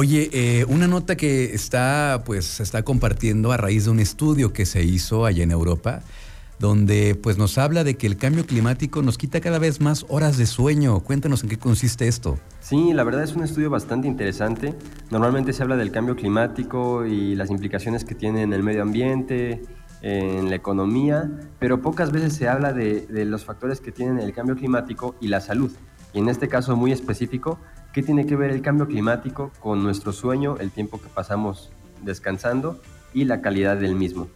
Oye, eh, una nota que está, pues, está compartiendo a raíz de un estudio que se hizo allá en Europa, donde pues nos habla de que el cambio climático nos quita cada vez más horas de sueño. Cuéntanos en qué consiste esto. Sí, la verdad es un estudio bastante interesante. Normalmente se habla del cambio climático y las implicaciones que tiene en el medio ambiente, en la economía, pero pocas veces se habla de, de los factores que tienen el cambio climático y la salud. Y en este caso muy específico, ¿qué tiene que ver el cambio climático con nuestro sueño, el tiempo que pasamos descansando y la calidad del mismo?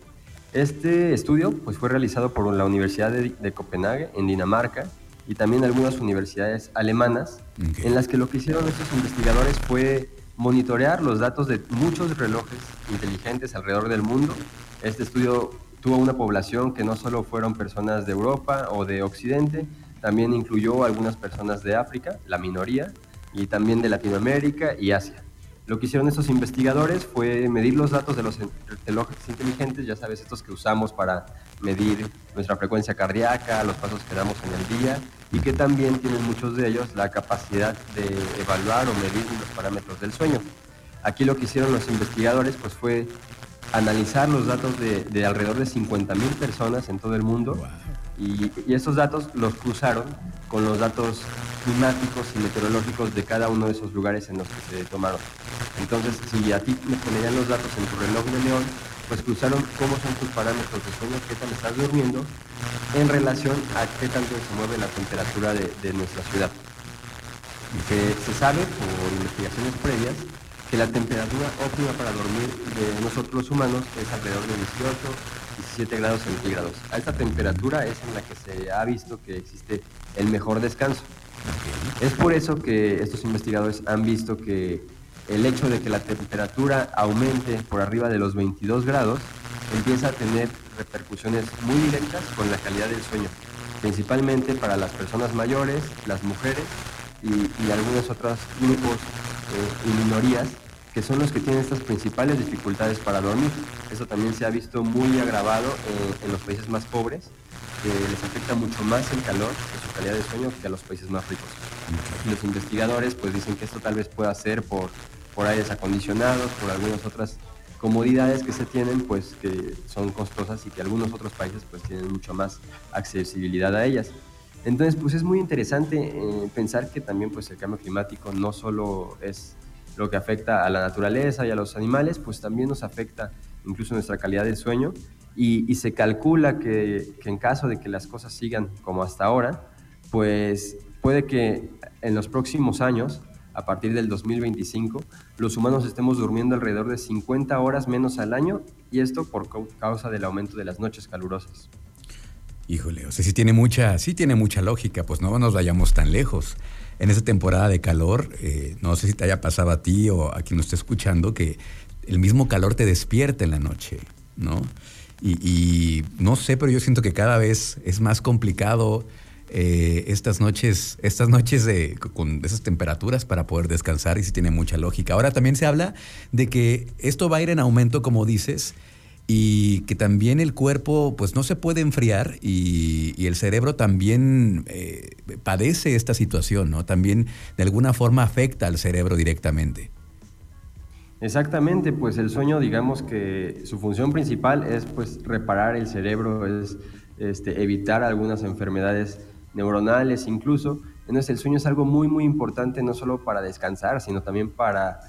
Este estudio pues, fue realizado por la Universidad de, Copenhague, en Dinamarca, y también algunas universidades alemanas, en las que lo que hicieron estos investigadores fue monitorear los datos de muchos relojes inteligentes alrededor del mundo. Este estudio tuvo una población que no solo fueron personas de Europa o de Occidente, también incluyó algunas personas de África, la minoría, y también de Latinoamérica y Asia. Lo que hicieron estos investigadores fue medir los datos de los relojes inteligentes, ya sabes, estos que usamos para medir nuestra frecuencia cardíaca, los pasos que damos en el día y que también tienen muchos de ellos la capacidad de evaluar o medir los parámetros del sueño. Aquí lo que hicieron los investigadores pues fue analizar los datos de, alrededor de 50.000 personas en todo el mundo y, y estos datos los cruzaron con los datos climáticos y meteorológicos de cada uno de esos lugares en los que se tomaron. Entonces, si a ti me ponían los datos en tu reloj de león, pues cruzaron cómo son tus parámetros de sueño, qué tal estás durmiendo, en relación a qué tanto se mueve la temperatura de, nuestra ciudad. Que se sabe por investigaciones previas que la temperatura óptima para dormir de nosotros los humanos es alrededor de 18, 17 grados centígrados. A esta temperatura es en la que se ha visto que existe el mejor descanso. Es por eso que estos investigadores han visto que el hecho de que la temperatura aumente por arriba de los 22 grados empieza a tener repercusiones muy directas con la calidad del sueño, principalmente para las personas mayores, las mujeres y, algunos otros grupos eh, y minorías que son los que tienen estas principales dificultades para dormir. Eso también se ha visto muy agravado en, en los países más pobres, que les afecta mucho más el calor y su calidad de sueño que a los países más ricos. los investigadores pues dicen que esto tal vez pueda ser por, por aires acondicionados, por algunas otras comodidades que se tienen, pues que son costosas y que algunos otros países pues tienen mucho más accesibilidad a ellas. Entonces, pues es muy interesante eh, pensar que también pues el cambio climático no solo es lo que afecta a la naturaleza y a los animales, pues también nos afecta incluso nuestra calidad de sueño y, se calcula que, en caso de que las cosas sigan como hasta ahora, pues puede que en los próximos años, a partir del 2025, los humanos estemos durmiendo alrededor de 50 horas menos al año y esto por causa del aumento de las noches calurosas. Híjole, o sea, sí tiene mucha, sí tiene mucha lógica, pues no nos vayamos tan lejos. En esta temporada de calor, eh, no sé si te haya pasado a ti o a quien nos esté escuchando, que el mismo calor te despierta en la noche, ¿no? Y, no sé, pero yo siento que cada vez es más complicado eh, estas noches, estas noches de, con esas temperaturas para poder descansar y si tiene mucha lógica. Ahora también se habla de que esto va a ir en aumento, como dices, y que también el cuerpo pues no se puede enfriar y, el cerebro también eh, padece esta situación, ¿no? También de alguna forma afecta al cerebro directamente. Exactamente, pues el sueño, digamos que su función principal es pues reparar el cerebro, es este, evitar algunas enfermedades neuronales incluso. Entonces el sueño es algo muy muy importante no solo para descansar, sino también para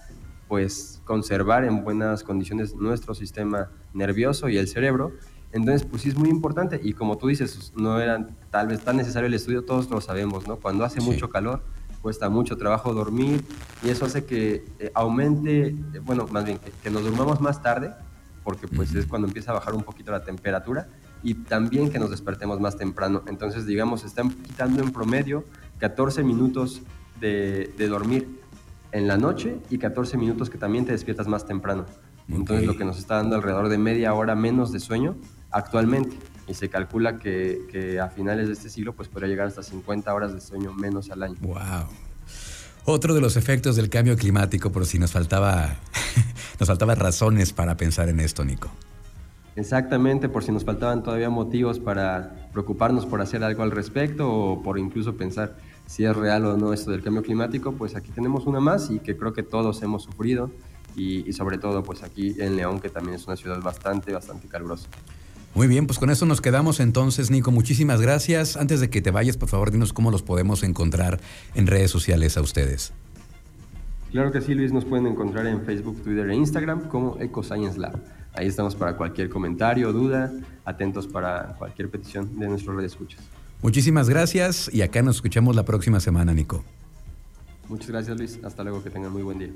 pues conservar en buenas condiciones nuestro sistema nervioso y el cerebro. Entonces, pues sí es muy importante y como tú dices, no era tal vez tan necesario el estudio, todos lo sabemos, ¿no? Cuando hace mucho calor, cuesta mucho trabajo dormir y eso hace que eh, aumente, eh, bueno, más bien que, nos durmamos más tarde, porque pues es cuando empieza a bajar un poquito la temperatura y también que nos despertemos más temprano. Entonces, digamos, están quitando en promedio 14 minutos de, dormir en la noche y 14 minutos que también te despiertas más temprano. Entonces, lo que nos está dando alrededor de media hora menos de sueño actualmente y se calcula que, a finales de este siglo pues podría llegar hasta 50 horas de sueño menos al año. Wow. Otro de los efectos del cambio climático, por si nos faltaba nos faltaban razones para pensar en esto, Nico. Exactamente, por si nos faltaban todavía motivos para preocuparnos por hacer algo al respecto o por incluso pensar si es real o no esto del cambio climático, pues aquí tenemos una más y que creo que todos hemos sufrido y, y sobre todo pues aquí en León, que también es una ciudad bastante, bastante calurosa. Muy bien, pues con eso nos quedamos entonces, Nico. Muchísimas gracias. Antes de que te vayas, por favor, dinos cómo los podemos encontrar en redes sociales a ustedes. Claro que sí, Luis, nos pueden encontrar en Facebook, Twitter e Instagram como EcoScience Lab. Ahí estamos para cualquier comentario, duda, atentos para cualquier petición de nuestros redes escuchas. Muchísimas gracias y acá nos escuchamos la próxima semana, Nico. Muchas gracias, Luis. Hasta luego, que tengan muy buen día.